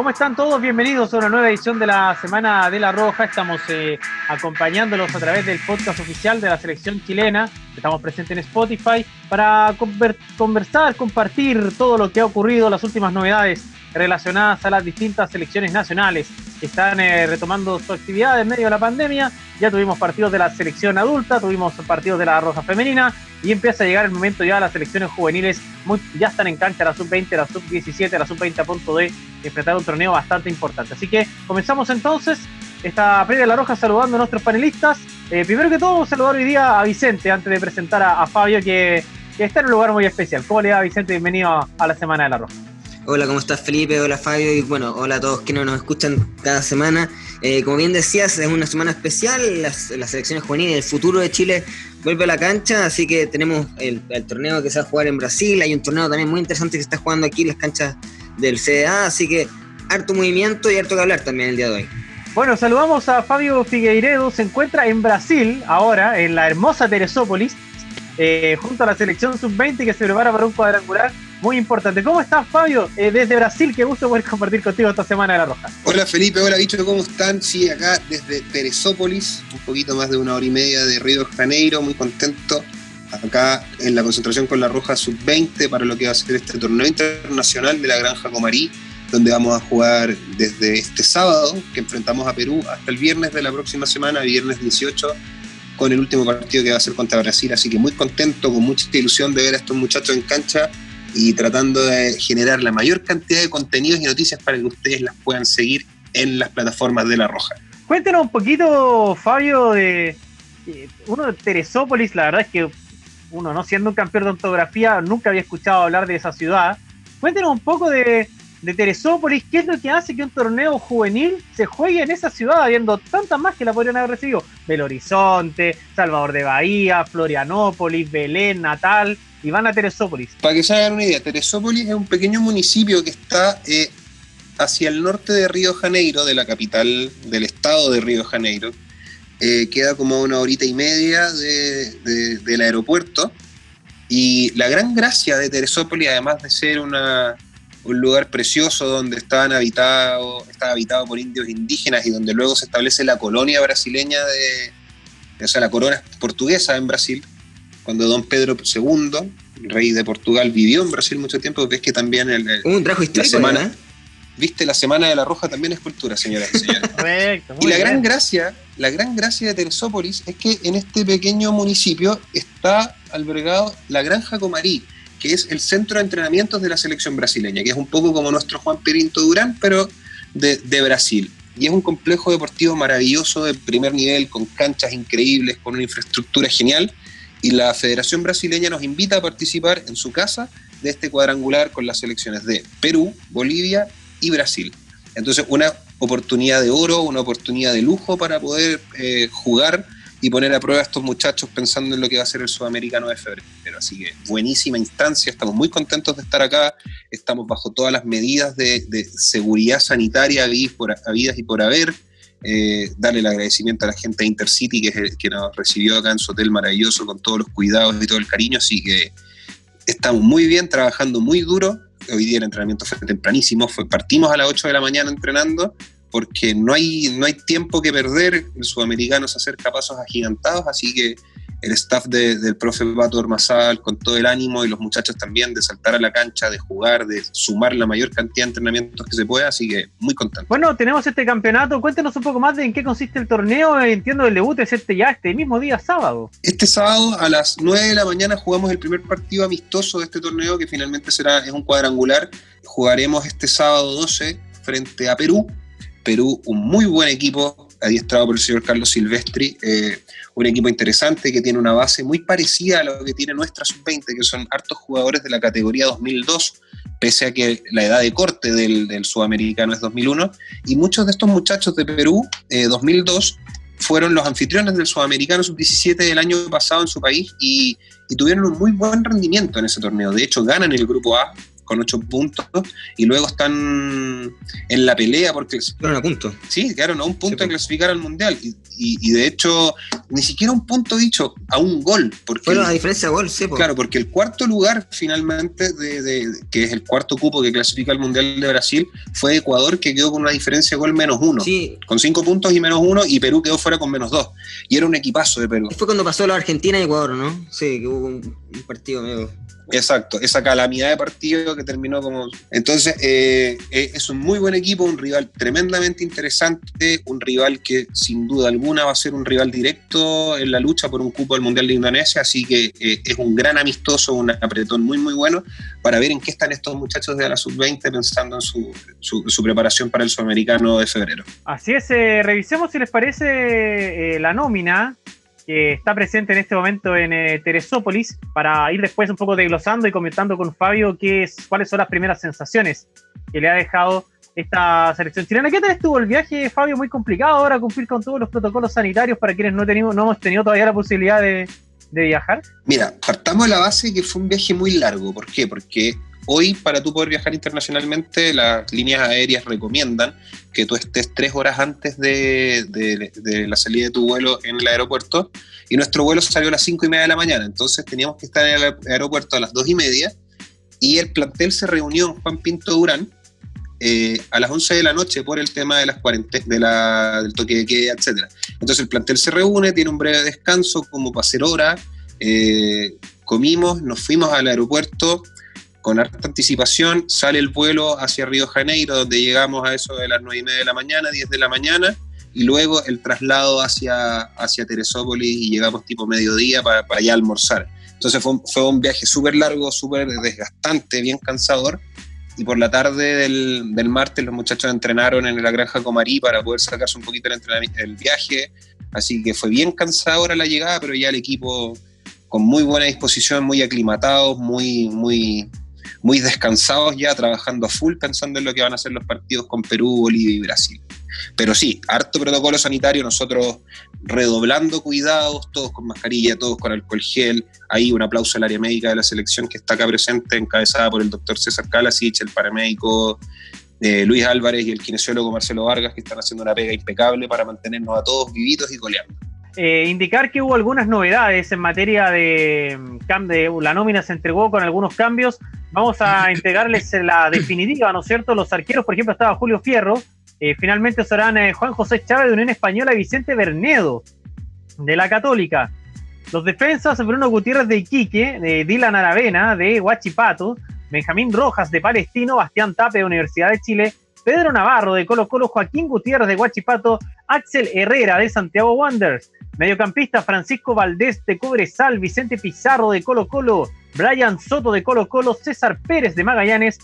¿Cómo están todos? Bienvenidos a una nueva edición de la Semana de la Roja. Estamos eh, acompañándolos a través del podcast oficial de la selección chilena. Estamos presentes en Spotify para conversar, compartir todo lo que ha ocurrido, las últimas novedades relacionadas a las distintas selecciones nacionales que están eh, retomando su actividad en medio de la pandemia. Ya tuvimos partidos de la selección adulta, tuvimos partidos de la Roja Femenina y empieza a llegar el momento ya las selecciones juveniles. ya están en cancha la sub-20, la sub-17, la sub-20 a punto de enfrentar un torneo bastante importante. Así que comenzamos entonces esta previa de la Roja saludando a nuestros panelistas. Eh, primero que todo, a saludar hoy día a Vicente antes de presentar a, Fabio que, está en un lugar muy especial. ¿Cómo le va Vicente? Bienvenido a la Semana de la Roja. Hola, ¿cómo estás Felipe? Hola Fabio y bueno, hola a todos que nos escuchan cada semana. Eh, como bien decías, es una semana especial, las, selecciones juveniles, el futuro de Chile vuelve a la cancha, así que tenemos el, torneo que se va a jugar en Brasil, hay un torneo también muy interesante que está jugando aquí en las canchas del CDA, así que harto movimiento y harto que hablar también el día de hoy. Bueno, saludamos a Fabio Figueiredo, se encuentra en Brasil ahora, en la hermosa Teresópolis, eh, junto a la selección sub-20 que se prepara para un cuadrangular muy importante. ¿Cómo estás, Fabio? Eh, desde Brasil, qué gusto poder compartir contigo esta semana de la Roja. Hola, Felipe. Hola, Bicho. ¿Cómo están? Sí, acá desde Teresópolis, un poquito más de una hora y media de Río de Janeiro. Muy contento. Acá en la concentración con la Roja Sub-20 para lo que va a ser este torneo internacional de la Granja Comarí, donde vamos a jugar desde este sábado, que enfrentamos a Perú, hasta el viernes de la próxima semana, viernes 18 con el último partido que va a ser contra Brasil, así que muy contento, con mucha ilusión de ver a estos muchachos en cancha y tratando de generar la mayor cantidad de contenidos y noticias para que ustedes las puedan seguir en las plataformas de La Roja. Cuéntenos un poquito, Fabio, de uno de Teresópolis, la verdad es que uno, no siendo un campeón de ontografía, nunca había escuchado hablar de esa ciudad. Cuéntenos un poco de, de Teresópolis, ¿qué es lo que hace que un torneo juvenil se juegue en esa ciudad, habiendo tantas más que la podrían haber recibido? Belo Horizonte, Salvador de Bahía, Florianópolis, Belén, Natal, y van a Teresópolis. Para que se hagan una idea, Teresópolis es un pequeño municipio que está eh, hacia el norte de Río Janeiro, de la capital del estado de Río Janeiro. Eh, queda como una horita y media del aeropuerto. Y la gran gracia de Teresópolis, además de ser un lugar precioso donde estaban habitado, estaba habitado por indios indígenas y donde luego se establece la colonia brasileña de, o sea, la corona portuguesa en Brasil, cuando don Pedro II, rey de Portugal, vivió en Brasil mucho tiempo, ves que también el, un trajo histórico, la semana, viste, la Semana de la Roja también es cultura, señoras y señores. y la gran gracia, la gran gracia de Teresópolis es que en este pequeño municipio está albergado la Granja Comarí, que es el centro de entrenamientos de la selección brasileña, que es un poco como nuestro Juan Pirinto Durán, pero de, Brasil. Y es un complejo deportivo maravilloso de primer nivel, con canchas increíbles, con una infraestructura genial. Y la Federación Brasileña nos invita a participar en su casa de este cuadrangular con las selecciones de Perú, Bolivia y Brasil. Entonces, una oportunidad de oro, una oportunidad de lujo para poder eh, jugar y poner a prueba a estos muchachos pensando en lo que va a ser el sudamericano de febrero. Así que buenísima instancia, estamos muy contentos de estar acá, estamos bajo todas las medidas de, seguridad sanitaria habidas y por haber. Eh, darle el agradecimiento a la gente de Intercity que, que nos recibió acá en su hotel maravilloso con todos los cuidados y todo el cariño, así que estamos muy bien, trabajando muy duro. Hoy día el entrenamiento fue tempranísimo, fue, partimos a las 8 de la mañana entrenando porque no hay, no hay tiempo que perder, el sudamericano se acerca a pasos agigantados, así que el staff del profe Pato Ormazal con todo el ánimo y los muchachos también de saltar a la cancha, de jugar, de sumar la mayor cantidad de entrenamientos que se pueda, así que muy contento. Bueno, tenemos este campeonato, cuéntenos un poco más de en qué consiste el torneo, entiendo el debut es este ya, este mismo día sábado. Este sábado a las 9 de la mañana jugamos el primer partido amistoso de este torneo que finalmente será, es un cuadrangular, jugaremos este sábado 12 frente a Perú, Perú, un muy buen equipo, adiestrado por el señor Carlos Silvestri, eh, un equipo interesante que tiene una base muy parecida a lo que tiene nuestra sub-20, que son hartos jugadores de la categoría 2002, pese a que la edad de corte del, sudamericano es 2001, y muchos de estos muchachos de Perú, 2002, eh, fueron los anfitriones del sudamericano sub-17 del año pasado en su país y, y tuvieron un muy buen rendimiento en ese torneo. De hecho, ganan el grupo A con ocho puntos y luego están en la pelea porque... Quedaron a punto. Sí, quedaron a un punto de clasificar al Mundial y, de hecho ni siquiera un punto dicho, a un gol. Porque bueno, a diferencia de gol, sí. Claro, porque el cuarto lugar finalmente, de, que es el cuarto cupo que clasifica al Mundial de Brasil, fue Ecuador que quedó con una diferencia de gol menos uno. Sí. Con cinco puntos y menos uno y Perú quedó fuera con menos dos. Y era un equipazo de Perú. Fue cuando pasó la Argentina y Ecuador, ¿no? Sí, que hubo un, partido medio Exacto, esa calamidad de partido que terminó como... Entonces, eh, eh, es un muy buen equipo, un rival tremendamente interesante, un rival que sin duda alguna va a ser un rival directo en la lucha por un cupo del Mundial de Indonesia, así que eh, es un gran amistoso, un apretón muy, muy bueno para ver en qué están estos muchachos de la sub-20 pensando en su, su, preparación para el sudamericano de febrero. Así es, revisemos si les parece la nómina que está presente en este momento en eh, Teresópolis, para ir después un poco desglosando y comentando con Fabio qué es, cuáles son las primeras sensaciones que le ha dejado esta selección chilena. ¿Qué tal estuvo el viaje, Fabio? Muy complicado ahora cumplir con todos los protocolos sanitarios para quienes no, tenemos, no hemos tenido todavía la posibilidad de, de viajar. Mira, partamos de la base que fue un viaje muy largo. ¿Por qué? Porque Hoy, para tú poder viajar internacionalmente, las líneas aéreas recomiendan que tú estés tres horas antes de, la salida de tu vuelo en el aeropuerto. Y nuestro vuelo salió a las cinco y media de la mañana. Entonces teníamos que estar en el aeropuerto a las dos y media. Y el plantel se reunió en Juan Pinto Durán eh, a las 11 de la noche por el tema de las de la, del toque de queda, etc. Entonces el plantel se reúne, tiene un breve descanso como para hacer hora. Eh, comimos, nos fuimos al aeropuerto con harta anticipación, sale el vuelo hacia Río Janeiro, donde llegamos a eso de las 9 y media de la mañana, 10 de la mañana, y luego el traslado hacia, hacia Teresópolis y llegamos tipo mediodía para, para allá almorzar. Entonces fue, fue un viaje súper largo, súper desgastante, bien cansador, y por la tarde del, del, martes los muchachos entrenaron en la granja Comarí para poder sacarse un poquito el, el viaje, así que fue bien cansadora la llegada, pero ya el equipo con muy buena disposición, muy aclimatados, muy, muy, muy descansados ya, trabajando a full, pensando en lo que van a ser los partidos con Perú, Bolivia y Brasil. Pero sí, harto protocolo sanitario, nosotros redoblando cuidados, todos con mascarilla, todos con alcohol gel. Ahí un aplauso al área médica de la selección que está acá presente, encabezada por el doctor César Calasich, el paramédico eh, Luis Álvarez y el kinesiólogo Marcelo Vargas, que están haciendo una pega impecable para mantenernos a todos vivitos y coleando. Eh, indicar que hubo algunas novedades en materia de, de la nómina se entregó con algunos cambios. Vamos a entregarles la definitiva, ¿no es cierto? Los arqueros, por ejemplo, estaba Julio Fierro. Eh, finalmente serán eh, Juan José Chávez de Unión Española y Vicente Bernedo de la Católica. Los defensas, Bruno Gutiérrez de Iquique, de Dylan Aravena de Huachipato, Benjamín Rojas de Palestino, Bastián Tape de Universidad de Chile, Pedro Navarro de Colo Colo, Joaquín Gutiérrez de Huachipato, Axel Herrera de Santiago Wanderers, Mediocampista Francisco Valdés de Cobresal, Vicente Pizarro de Colo Colo, Brian Soto de Colo Colo, César Pérez de Magallanes,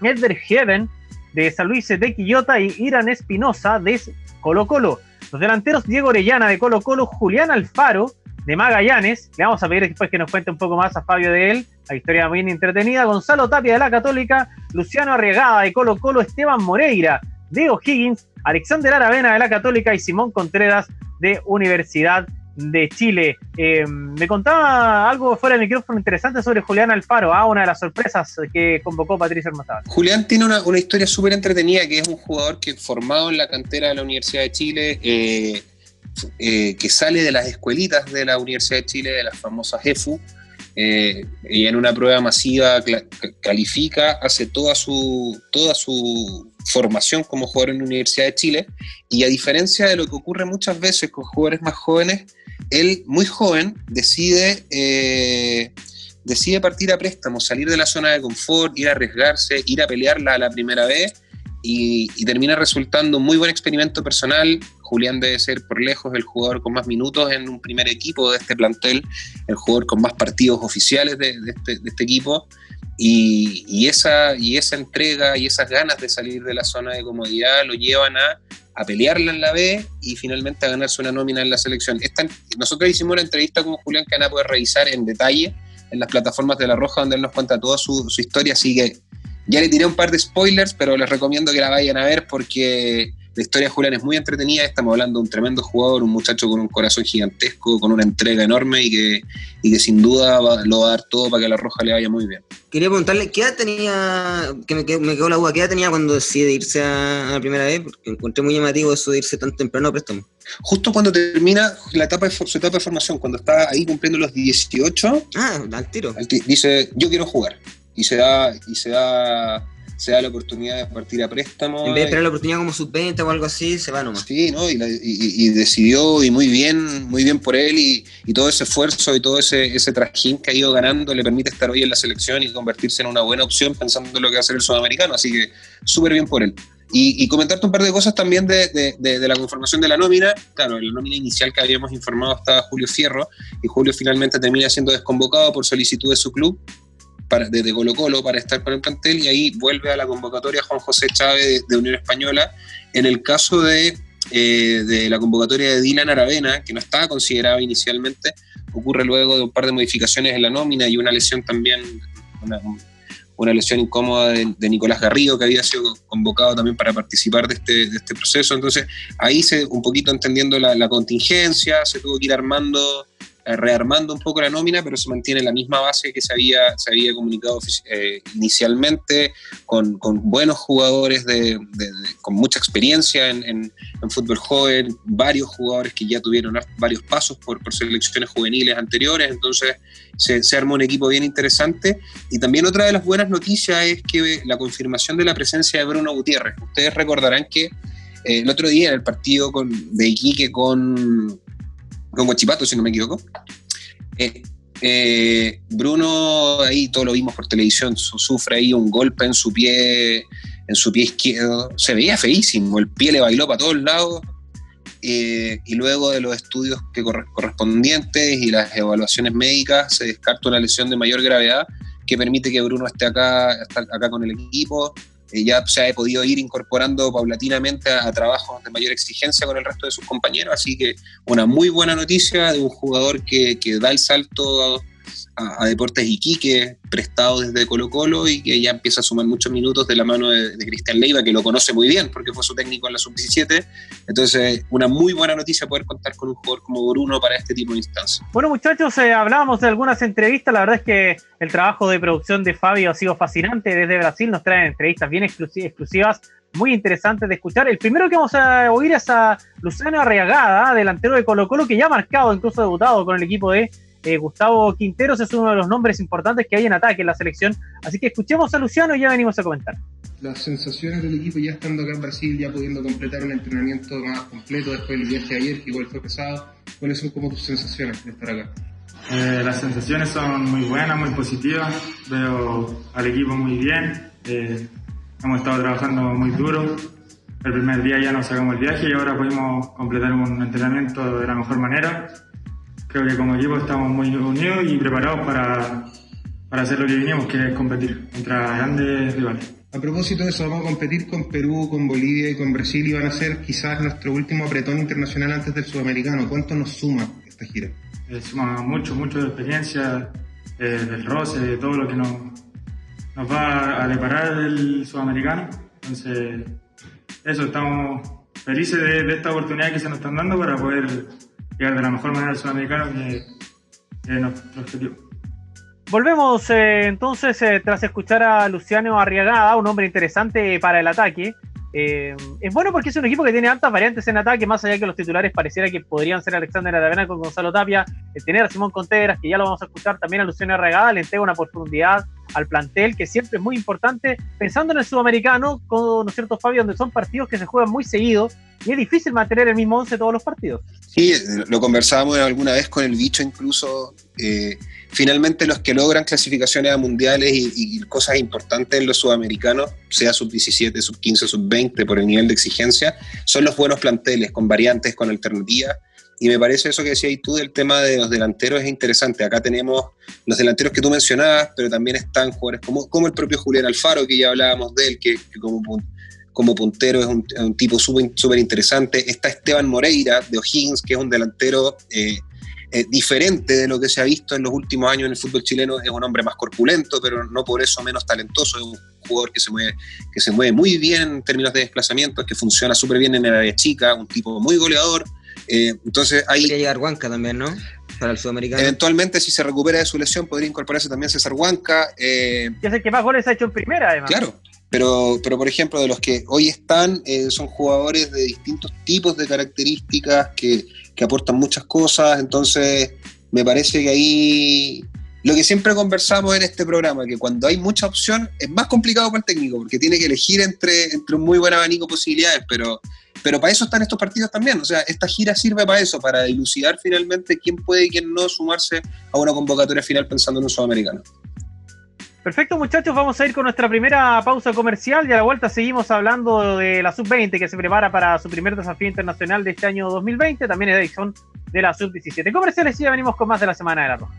Edgar Heaven de San Luis de Quillota y Irán Espinosa de Colo Colo. Los delanteros Diego Orellana de Colo Colo, Julián Alfaro de Magallanes. Le vamos a pedir después que nos cuente un poco más a Fabio de él. La historia muy entretenida. Gonzalo Tapia de la Católica, Luciano Arriagada de Colo Colo, Esteban Moreira de O'Higgins, Alexander Aravena de la Católica y Simón Contreras de Universidad de Chile. Eh, me contaba algo fuera del micrófono interesante sobre Julián Alfaro, ah, una de las sorpresas que convocó Patricia Hermosada. Julián tiene una, historia súper entretenida, que es un jugador que formado en la cantera de la Universidad de Chile, eh, eh, que sale de las escuelitas de la Universidad de Chile, de las famosas EFU, y en una prueba masiva califica, hace toda su, toda su formación como jugador en la Universidad de Chile, y a diferencia de lo que ocurre muchas veces con jugadores más jóvenes, él, muy joven, decide, eh, decide partir a préstamo, salir de la zona de confort, ir a arriesgarse, ir a pelearla a la primera vez y, termina resultando un muy buen experimento personal. Julián debe ser por lejos el jugador con más minutos en un primer equipo de este plantel, el jugador con más partidos oficiales de, este, este, equipo. Y, esa, y esa entrega y esas ganas de salir de la zona de comodidad lo llevan a a pelearla en la B y finalmente a ganarse una nómina en la selección. nosotros hicimos una entrevista con Julián que van a poder revisar en detalle en las plataformas de La Roja, donde él nos cuenta toda su, historia, así que ya le tiré un par de spoilers, pero les recomiendo que la vayan a ver porque la historia de Julián es muy entretenida, estamos hablando de un tremendo jugador, un muchacho con un corazón gigantesco, con una entrega enorme y que, y que sin duda lo va a dar todo para que a la Roja le vaya muy bien. Quería preguntarle, ¿qué edad tenía, que me, quedó, la duda, qué edad tenía cuando decide irse a, la primera vez? Porque encontré muy llamativo eso de irse tan temprano a préstamo. Justo cuando termina la etapa de, su etapa de formación, cuando está ahí cumpliendo los 18. Ah, al tiro. dice, yo quiero jugar. Y se da, y se da se da la oportunidad de partir a préstamo. En vez de esperar la oportunidad como sub-20 o algo así, se va nomás. Sí, ¿no? Y, decidió, y muy bien, muy bien por él, y, todo ese esfuerzo y todo ese, ese trajín que ha ido ganando le permite estar hoy en la selección y convertirse en una buena opción pensando en lo que va a hacer el sudamericano. Así que súper bien por él. Y, comentarte un par de cosas también de, de, la conformación de la nómina. Claro, la nómina inicial que habíamos informado estaba Julio Fierro, y Julio finalmente termina siendo desconvocado por solicitud de su club desde Colo Colo para estar con el plantel y ahí vuelve a la convocatoria Juan José Chávez de, Unión Española. En el caso de, eh, de, la convocatoria de Dylan Aravena, que no estaba considerado inicialmente, ocurre luego de un par de modificaciones en la nómina y una lesión también, una, una lesión incómoda de, Nicolás Garrido, que había sido convocado también para participar de este, de este proceso. Entonces, ahí se, un poquito entendiendo la, la contingencia, se tuvo que ir armando rearmando un poco la nómina, pero se mantiene la misma base que se había, se había comunicado eh, inicialmente, con, buenos jugadores de, con mucha experiencia en, fútbol joven, varios jugadores que ya tuvieron varios pasos por, selecciones juveniles anteriores, entonces se, se, armó un equipo bien interesante. Y también otra de las buenas noticias es que la confirmación de la presencia de Bruno Gutiérrez. Ustedes recordarán que eh, el otro día en el partido con, de Iquique con con Guachipato, si no me equivoco. Eh, eh, Bruno, ahí todo lo vimos por televisión, sufre ahí un golpe en su pie, en su pie izquierdo. Se veía feísimo, el pie le bailó para todos lados. Eh, y luego de los estudios que correspondientes y las evaluaciones médicas, se descarta una lesión de mayor gravedad que permite que Bruno esté acá, esté acá con el equipo. Ya se ha podido ir incorporando paulatinamente a, trabajos de mayor exigencia con el resto de sus compañeros, así que una muy buena noticia de un jugador que, que da el salto a, Deportes Iquique, prestado desde Colo Colo y que ya empieza a sumar muchos minutos de la mano de, Cristian Leiva, que lo conoce muy bien porque fue su técnico en la sub-17. Entonces, una muy buena noticia poder contar con un jugador como Bruno para este tipo de instancias. Bueno, muchachos, eh, hablábamos de algunas entrevistas. La verdad es que el trabajo de producción de Fabio ha sido fascinante. Desde Brasil nos traen entrevistas bien exclusivas muy interesantes de escuchar. El primero que vamos a oír es a Luciano Arriagada, delantero de Colo Colo, que ya ha marcado, incluso debutado con el equipo de eh, Gustavo Quinteros es uno de los nombres importantes que hay en ataque en la selección. Así que escuchemos a Luciano y ya venimos a comentar. Las sensaciones del equipo ya estando acá en Brasil, ya pudiendo completar un entrenamiento más completo después del viaje de ayer, que igual fue pesado. ¿Cuáles son como tus sensaciones de estar acá? Eh, las sensaciones son muy buenas, muy positivas. Veo al equipo muy bien. Eh, hemos estado trabajando muy duro. El primer día ya nos sacamos el viaje y ahora pudimos completar un entrenamiento de la mejor manera creo que como equipo estamos muy unidos y preparados para, para hacer lo que vinimos, que es competir contra grandes rivales. A propósito de eso, vamos a competir con Perú, con Bolivia y con Brasil y van a ser quizás nuestro último apretón internacional antes del sudamericano. ¿Cuánto nos suma esta gira? Eh, suma mucho, mucho de experiencia, eh, del roce, de todo lo que nos, nos va a deparar el sudamericano. Entonces, eso, estamos felices de, de esta oportunidad que se nos están dando para poder llegar de la mejor manera al sudamericano que, que nuestro objetivo. Volvemos eh, entonces eh, tras escuchar a Luciano Arriagada, un hombre interesante para el ataque. Eh, es bueno porque es un equipo que tiene altas variantes en ataque, más allá que los titulares pareciera que podrían ser Alexander Aravena con Gonzalo Tapia, tener a Simón Conteras, que ya lo vamos a escuchar, también a Luciano le entrega una profundidad al plantel que siempre es muy importante, pensando en el sudamericano, con, ¿no es cierto, Fabio? Donde son partidos que se juegan muy seguidos y es difícil mantener el mismo 11 todos los partidos. Sí, lo conversábamos alguna vez con el bicho incluso. Eh, finalmente los que logran clasificaciones a mundiales y, cosas importantes en los sudamericanos, sea sub-17, sub-15, sub-20, por el nivel de exigencia, son los buenos planteles, con variantes, con alternativas. Y me parece eso que decías tú del tema de los delanteros es interesante. Acá tenemos los delanteros que tú mencionabas, pero también están jugadores como, como el propio Julián Alfaro, que ya hablábamos de él, que, como, como puntero es un, tipo súper interesante. Está Esteban Moreira de O'Higgins, que es un delantero eh, eh, diferente de lo que se ha visto en los últimos años en el fútbol chileno. Es un hombre más corpulento, pero no por eso menos talentoso. Es un jugador que se mueve, que se mueve muy bien en términos de desplazamientos, que funciona súper bien en el área chica, un tipo muy goleador. Eh, entonces ahí... Podría llegar Huanca también, ¿no? Para el sudamericano. Eventualmente, si se recupera de su lesión, podría incorporarse también César Huanca. Eh, que es el que más goles ha hecho en primera, además. Claro, pero, pero por ejemplo, de los que hoy están, eh, son jugadores de distintos tipos de características que, que aportan muchas cosas, entonces me parece que ahí lo que siempre conversamos en este programa, que cuando hay mucha opción es más complicado para el técnico, porque tiene que elegir entre, entre un muy buen abanico de posibilidades, pero, pero para eso están estos partidos también. O sea, esta gira sirve para eso, para dilucidar finalmente quién puede y quién no sumarse a una convocatoria final pensando en un sudamericano. Perfecto, muchachos, vamos a ir con nuestra primera pausa comercial y a la vuelta seguimos hablando de la Sub-20 que se prepara para su primer desafío internacional de este año 2020, también es edición de la Sub-17. Comerciales y ya venimos con más de la Semana de la Roja.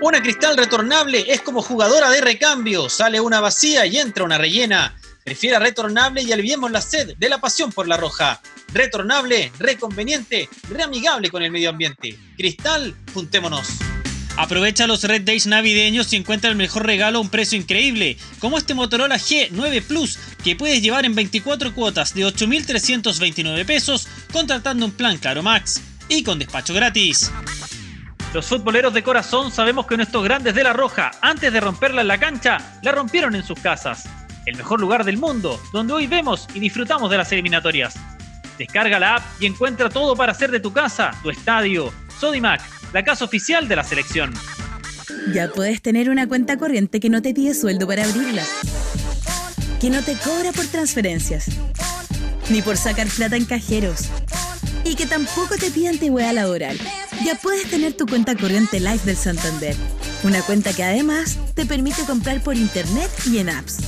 Una cristal retornable es como jugadora de recambio, sale una vacía y entra una rellena. Prefiera retornable y aliviemos la sed de la pasión por la roja. Retornable, reconveniente, reamigable con el medio ambiente. Cristal, juntémonos. Aprovecha los Red Days navideños y encuentra el mejor regalo a un precio increíble, como este Motorola G9 Plus, que puedes llevar en 24 cuotas de 8.329 pesos, contratando un plan Caro Max y con despacho gratis. Los futboleros de corazón sabemos que nuestros grandes de la Roja, antes de romperla en la cancha, la rompieron en sus casas. El mejor lugar del mundo, donde hoy vemos y disfrutamos de las eliminatorias. Descarga la app y encuentra todo para hacer de tu casa, tu estadio. Sodimac, la casa oficial de la selección. Ya puedes tener una cuenta corriente que no te pide sueldo para abrirla. Que no te cobra por transferencias. Ni por sacar plata en cajeros. Y que tampoco te pide antigüedad laboral ya puedes tener tu cuenta corriente Life del Santander. Una cuenta que además te permite comprar por internet y en apps.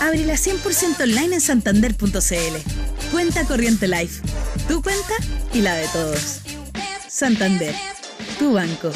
Ábrela 100% online en santander.cl. Cuenta corriente Life. Tu cuenta y la de todos. Santander. Tu banco.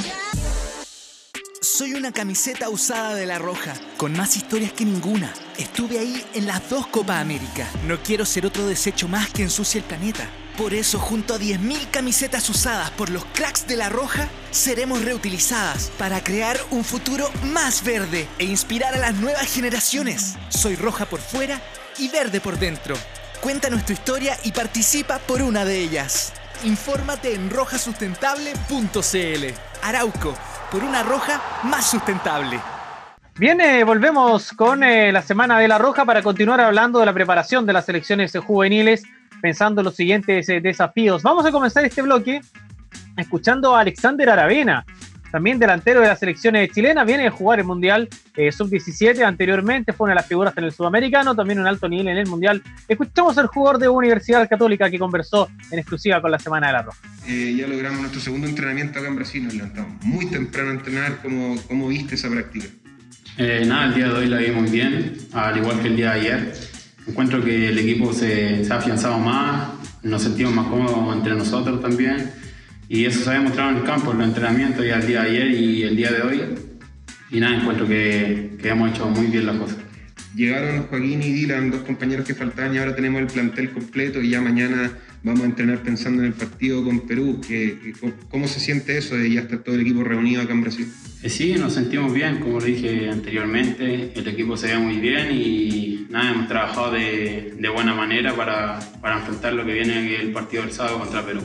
Soy una camiseta usada de La Roja, con más historias que ninguna. Estuve ahí en las dos Copa América. No quiero ser otro desecho más que ensucie el planeta. Por eso, junto a 10.000 camisetas usadas por los cracks de La Roja, seremos reutilizadas para crear un futuro más verde e inspirar a las nuevas generaciones. Soy roja por fuera y verde por dentro. Cuéntanos tu historia y participa por una de ellas. Infórmate en rojasustentable.cl. Arauco, por una roja más sustentable. Bien, eh, volvemos con eh, la Semana de la Roja para continuar hablando de la preparación de las selecciones juveniles pensando en los siguientes eh, desafíos. Vamos a comenzar este bloque escuchando a Alexander Aravena, también delantero de la selección chilena, viene a jugar el Mundial eh, Sub-17 anteriormente, fue una de las figuras en el Sudamericano, también un alto nivel en el Mundial. Escuchamos al jugador de Universidad Católica que conversó en exclusiva con la Semana de la Roja. Eh, ya logramos nuestro segundo entrenamiento acá en Brasil, nos levantamos muy temprano a entrenar, ¿cómo, cómo viste esa práctica? nada, el día de hoy la vi muy bien, al igual que el día de ayer. Encuentro que el equipo se, se ha afianzado más, nos sentimos más cómodos entre nosotros también y eso se ha demostrado en el campo, en los entrenamientos y el día de ayer y el día de hoy. Y nada, encuentro que, que hemos hecho muy bien las cosas. Llegaron Joaquín y Dylan, dos compañeros que faltaban y ahora tenemos el plantel completo y ya mañana vamos a entrenar pensando en el partido con Perú. ¿Cómo se siente eso de ya estar todo el equipo reunido acá en Brasil? Eh, sí, nos sentimos bien, como lo dije anteriormente, el equipo se ve muy bien y nada, hemos trabajado de, de buena manera para, para, enfrentar lo que viene el partido del sábado contra Perú.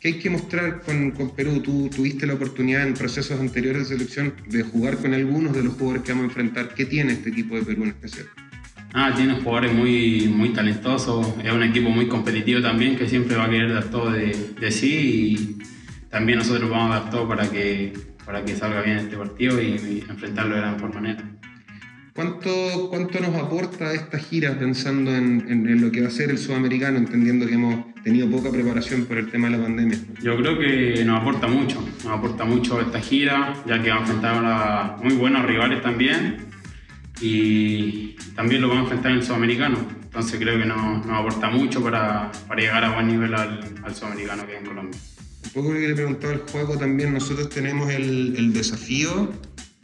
¿Qué hay que mostrar con, Perú? Tú tuviste la oportunidad en procesos anteriores de selección de jugar con algunos de los jugadores que vamos a enfrentar. ¿Qué tiene este equipo de Perú en especial? Ah, tiene jugadores muy, muy talentosos, es un equipo muy competitivo también que siempre va a querer dar todo de, de sí y también nosotros vamos a dar todo para que, para que salga bien este partido y, enfrentarlo de la mejor manera. ¿Cuánto, ¿Cuánto nos aporta esta gira pensando en, en, lo que va a ser el sudamericano, entendiendo que hemos tenido poca preparación por el tema de la pandemia? Yo creo que nos aporta mucho, nos aporta mucho esta gira, ya que vamos a enfrentar a muy buenos rivales también y también lo vamos a enfrentar en el sudamericano. Entonces creo que nos, nos aporta mucho para, para, llegar a buen nivel al, al sudamericano que es en Colombia. Un poco lo que le preguntaba al juego también, nosotros tenemos el, el desafío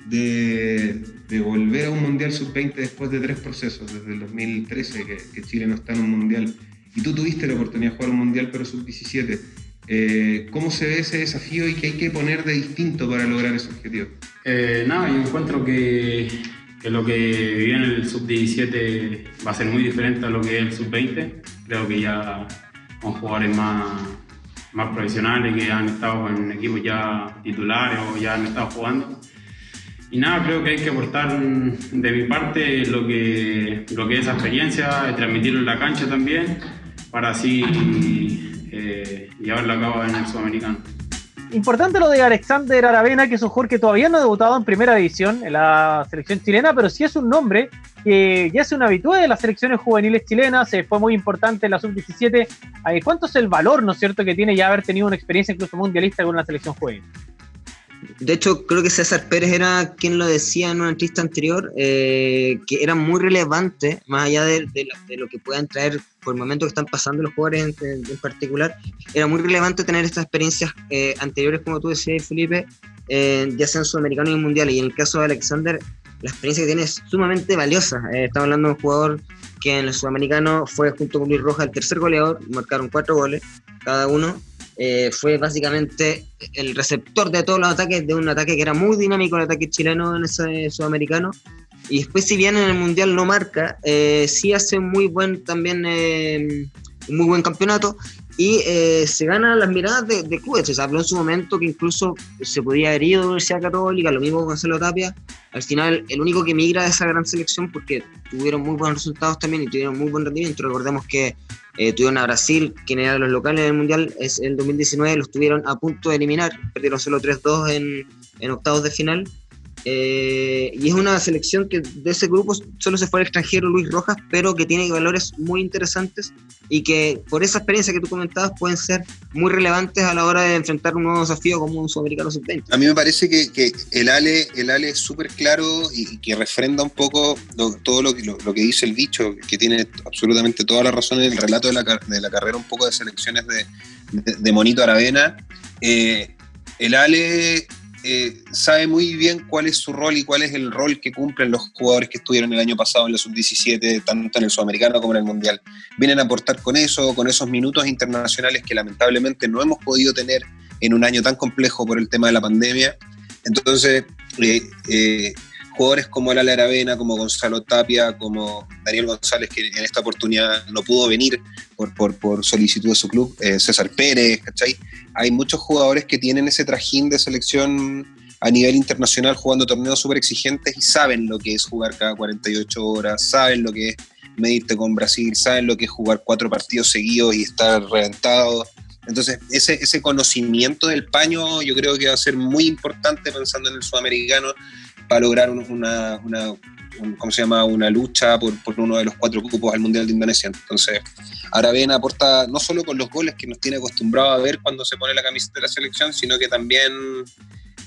de, de, volver a un Mundial Sub-20 después de tres procesos, desde el 2013 que, que, Chile no está en un Mundial. Y tú tuviste la oportunidad de jugar un Mundial pero Sub-17. Eh, ¿Cómo se ve ese desafío y qué hay que poner de distinto para lograr ese objetivo? Eh, nada, yo encuentro que, que, lo que viene el sub-17 va a ser muy diferente a lo que es el sub-20. Creo que ya con jugadores más, más profesionales que han estado en equipos ya titulares o ya han estado jugando. Y nada, creo que hay que aportar de mi parte lo que, lo que es esa experiencia, transmitirlo en la cancha también, para así eh, llevarlo a cabo en el sudamericano. Importante lo de Alexander Aravena, que es un jugador que todavía no ha debutado en primera división en la selección chilena, pero sí es un nombre que ya es un habitual de las selecciones juveniles chilenas, fue muy importante en la sub-17. Eh, ¿Cuánto es el valor, no es cierto, que tiene ya haber tenido una experiencia incluso mundialista con una selección juvenil? De hecho, creo que César Pérez era quien lo decía en una entrevista anterior, eh, que era muy relevante, más allá de, lo que puedan traer por el momento que están pasando los jugadores en, particular, era muy relevante tener estas experiencias eh, anteriores, como tú decías, Felipe, eh, ya sean sudamericanos y mundiales. Y en el caso de Alexander, la experiencia que tiene es sumamente valiosa. estamos hablando de un jugador que en el sudamericano fue junto con Luis Rojas el tercer goleador, marcaron cuatro goles cada uno eh, fue básicamente el receptor de todos los ataques, de un ataque que era muy dinámico, el ataque chileno en ese sudamericano. Y después, si bien en el Mundial no marca, eh, sí hace muy buen también, eh, muy buen campeonato y eh, se gana las miradas de, de, clubes. Se habló en su momento que incluso se podía haber ido a la Universidad Católica, lo mismo con Gonzalo Tapia. Al final, el único que migra de esa gran selección, porque tuvieron muy buenos resultados también y tuvieron muy buen rendimiento. Recordemos que eh, tuvieron a Brasil, quien era los locales del Mundial, es el 2019 los tuvieron a punto de eliminar, perdieron solo 3-2 en, en octavos de final eh, y es una selección que de ese grupo solo se fue al extranjero Luis Rojas, pero que tiene valores muy interesantes y que por esa experiencia que tú comentabas pueden ser muy relevantes a la hora de enfrentar un nuevo desafío como un sudamericano sub-20. A mí me parece que, que, el Ale, el Ale es súper claro y, que refrenda un poco todo lo que, lo, que dice el dicho, que tiene absolutamente toda la razón en el relato de la, de la carrera un poco de selecciones de, de, Monito Aravena. Eh, el Ale eh, sabe muy bien cuál es su rol y cuál es el rol que cumplen los jugadores que estuvieron el año pasado en la sub-17, tanto en el sudamericano como en el mundial. Vienen a aportar con eso, con esos minutos internacionales que lamentablemente no hemos podido tener en un año tan complejo por el tema de la pandemia. Entonces, eh, eh, jugadores como Lala Aravena, como Gonzalo Tapia, como Daniel González, que en esta oportunidad no pudo venir por, por, por solicitud de su club, eh, César Pérez, ¿cachai? Hay muchos jugadores que tienen ese trajín de selección a nivel internacional jugando torneos súper exigentes y saben lo que es jugar cada 48 horas, saben lo que es medirte con Brasil, saben lo que es jugar cuatro partidos seguidos y estar reventado. Entonces, ese, ese conocimiento del paño yo creo que va a ser muy importante pensando en el sudamericano para lograr una, una ¿cómo se llama? una lucha por, por, uno de los cuatro cupos al Mundial de Indonesia. Entonces, Aravena aporta no solo con los goles que nos tiene acostumbrado a ver cuando se pone la camiseta de la selección, sino que también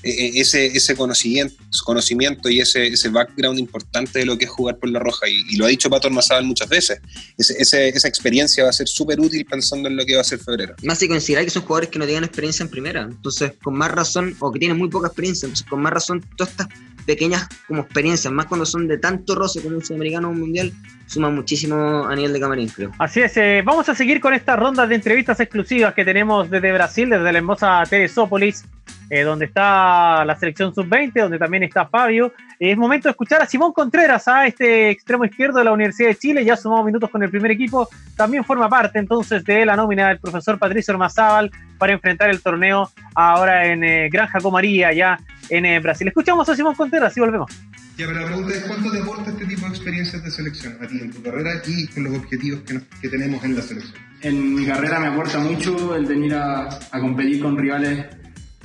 eh, eh, ese, ese conocimiento, conocimiento y ese, ese background importante de lo que es jugar por la roja. Y, lo ha dicho Pato Armazábal muchas veces. Ese, esa experiencia va a ser súper útil pensando en lo que va a ser febrero. Más si considerar que son jugadores que no tienen experiencia en primera. Entonces, con más razón, o que tienen muy poca experiencia, entonces con más razón, todas estas pequeñas como experiencias, más cuando son de tanto roce como un sudamericano un mundial, suman muchísimo a nivel de camarín, creo. Así es, eh, vamos a seguir con estas rondas de entrevistas exclusivas que tenemos desde Brasil, desde la hermosa Teresópolis, eh, donde está la selección sub-20, donde también está Fabio. Eh, es momento de escuchar a Simón Contreras, a este extremo izquierdo de la Universidad de Chile, ya sumado minutos con el primer equipo, también forma parte entonces de la nómina del profesor Patricio Ormazábal para enfrentar el torneo ahora en Granja Comaría, ya en Brasil. Escuchamos a Simón Contreras y volvemos. Ya, pero la pregunta es, ¿cuánto te aporta este tipo de experiencias de selección a ti en tu carrera y con los objetivos que, que tenemos en la selección? En mi carrera me aporta mucho el venir a, a competir con rivales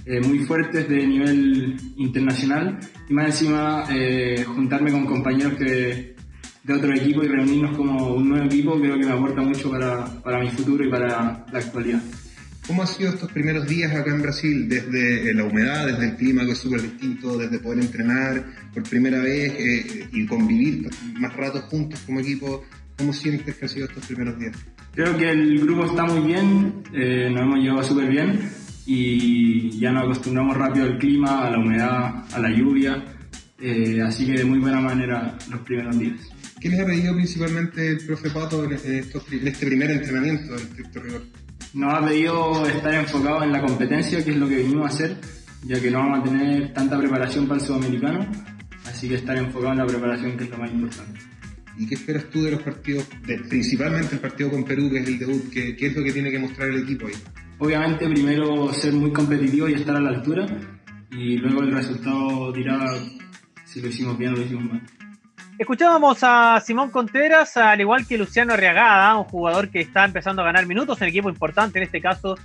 eh, muy fuertes de nivel internacional y más encima eh, juntarme con compañeros que, de otro equipo y reunirnos como un nuevo equipo creo que me aporta mucho para, para mi futuro y para la actualidad. ¿Cómo han sido estos primeros días acá en Brasil? Desde eh, la humedad, desde el clima que es súper distinto, desde poder entrenar por primera vez eh, y convivir más rato juntos como equipo. ¿Cómo sientes que han sido estos primeros días? Creo que el grupo está muy bien, eh, nos hemos llevado súper bien y ya nos acostumbramos rápido al clima, a la humedad, a la lluvia, así que de muy buena manera los primeros días. ¿Qué les ha pedido principalmente el profe Pato en, este primer entrenamiento del estricto rigor? nos ha pedido estar enfocado en la competencia, que es lo que venimos a hacer, ya que no vamos a tener tanta preparación para el sudamericano, así que estar enfocado en la preparación, que es lo más importante. ¿Y qué esperas tú de los partidos, principalmente el partido con Perú, que es el debut? ¿Qué, ¿Qué, es lo que tiene que mostrar el equipo ahí? Obviamente, primero ser muy competitivo y estar a la altura, y luego el resultado dirá si lo hicimos bien o lo hicimos mal. Escuchábamos a Simón Contreras, al igual que Luciano Arriagada, un jugador que está empezando a ganar minutos en equipo importante, en este caso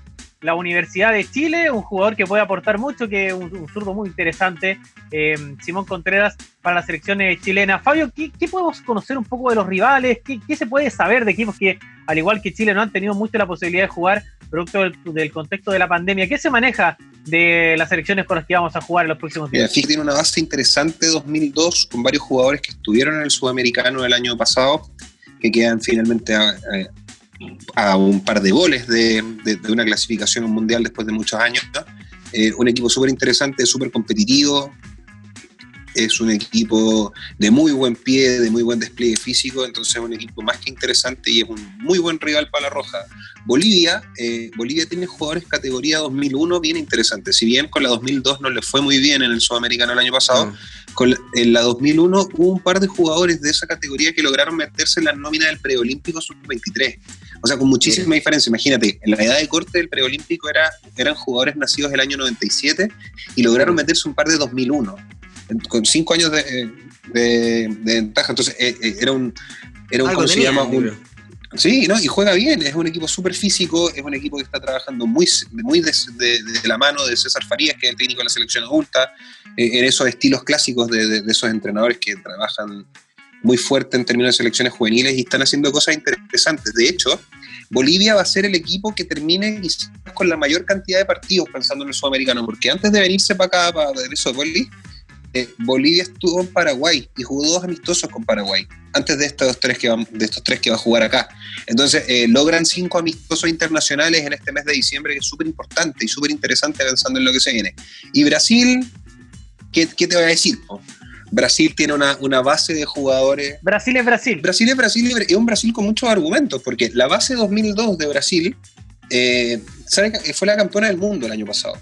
la Universidad de Chile, un jugador que puede aportar mucho, que es un, zurdo muy interesante, eh, Simón Contreras, para la selección chilena. Fabio, ¿qué, podemos conocer un poco de los rivales? ¿Qué, ¿Qué, se puede saber de equipos que, al igual que Chile, no han tenido mucho la posibilidad de jugar producto del, contexto de la pandemia. ¿Qué se maneja de las selecciones con las que vamos a jugar en los próximos días? Mira, tiene una base interesante 2002 con varios jugadores que estuvieron en el sudamericano el año pasado, que quedan finalmente a, un par de goles de, una clasificación mundial después de muchos años. Eh, un equipo súper interesante, súper competitivo, es un equipo de muy buen pie, de muy buen despliegue físico, entonces es un equipo más que interesante y es un muy buen rival para la Roja. Bolivia, eh, Bolivia tiene jugadores categoría 2001 bien interesantes, si bien con la 2002 no le fue muy bien en el Sudamericano el año pasado, mm. con, en la 2001 hubo un par de jugadores de esa categoría que lograron meterse en la nómina del preolímpico sub-23. O sea, con muchísima diferencia. Imagínate, en la edad de corte del preolímpico era, eran jugadores nacidos el año 97 y lograron mm. meterse un par de 2001 con cinco años de, ventaja. Entonces, eh, eh, era un, era un, ¿cómo se llama? sí, ¿no? Y juega bien, es un equipo súper físico, es un equipo que está trabajando muy, muy de, la mano de César Farías, que es el técnico de la selección adulta, eh, en esos estilos clásicos de, esos entrenadores que trabajan muy fuerte en términos de selecciones juveniles y están haciendo cosas interesantes. De hecho, Bolivia va a ser el equipo que termine con la mayor cantidad de partidos pensando en el sudamericano, porque antes de venirse para acá, para eso de Bolivia, eh, Bolivia estuvo en Paraguay y jugó dos amistosos con Paraguay, antes de estos tres que, de estos tres que va a jugar acá. Entonces, eh, logran cinco amistosos internacionales en este mes de diciembre, que es súper importante y súper interesante pensando en lo que se viene. Y Brasil, ¿qué, te voy a decir? Brasil tiene una, una, base de jugadores. Brasil es Brasil. Brasil es Brasil y es un Brasil con muchos argumentos, porque la base 2002 de Brasil eh, fue la campeona del mundo el año pasado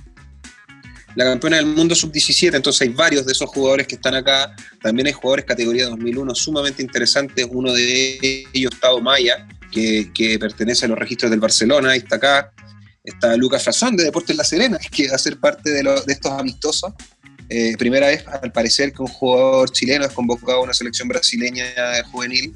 la campeona del mundo sub-17, entonces hay varios de esos jugadores que están acá. También hay jugadores categoría 2001 sumamente interesantes, uno de ellos, Tao Maya, que, pertenece a los registros del Barcelona, ahí está acá. Está Lucas Frazón de Deportes La Serena, que va a ser parte de, de estos amistosos. Eh, primera vez, al parecer, que un jugador chileno es convocado a una selección brasileña juvenil.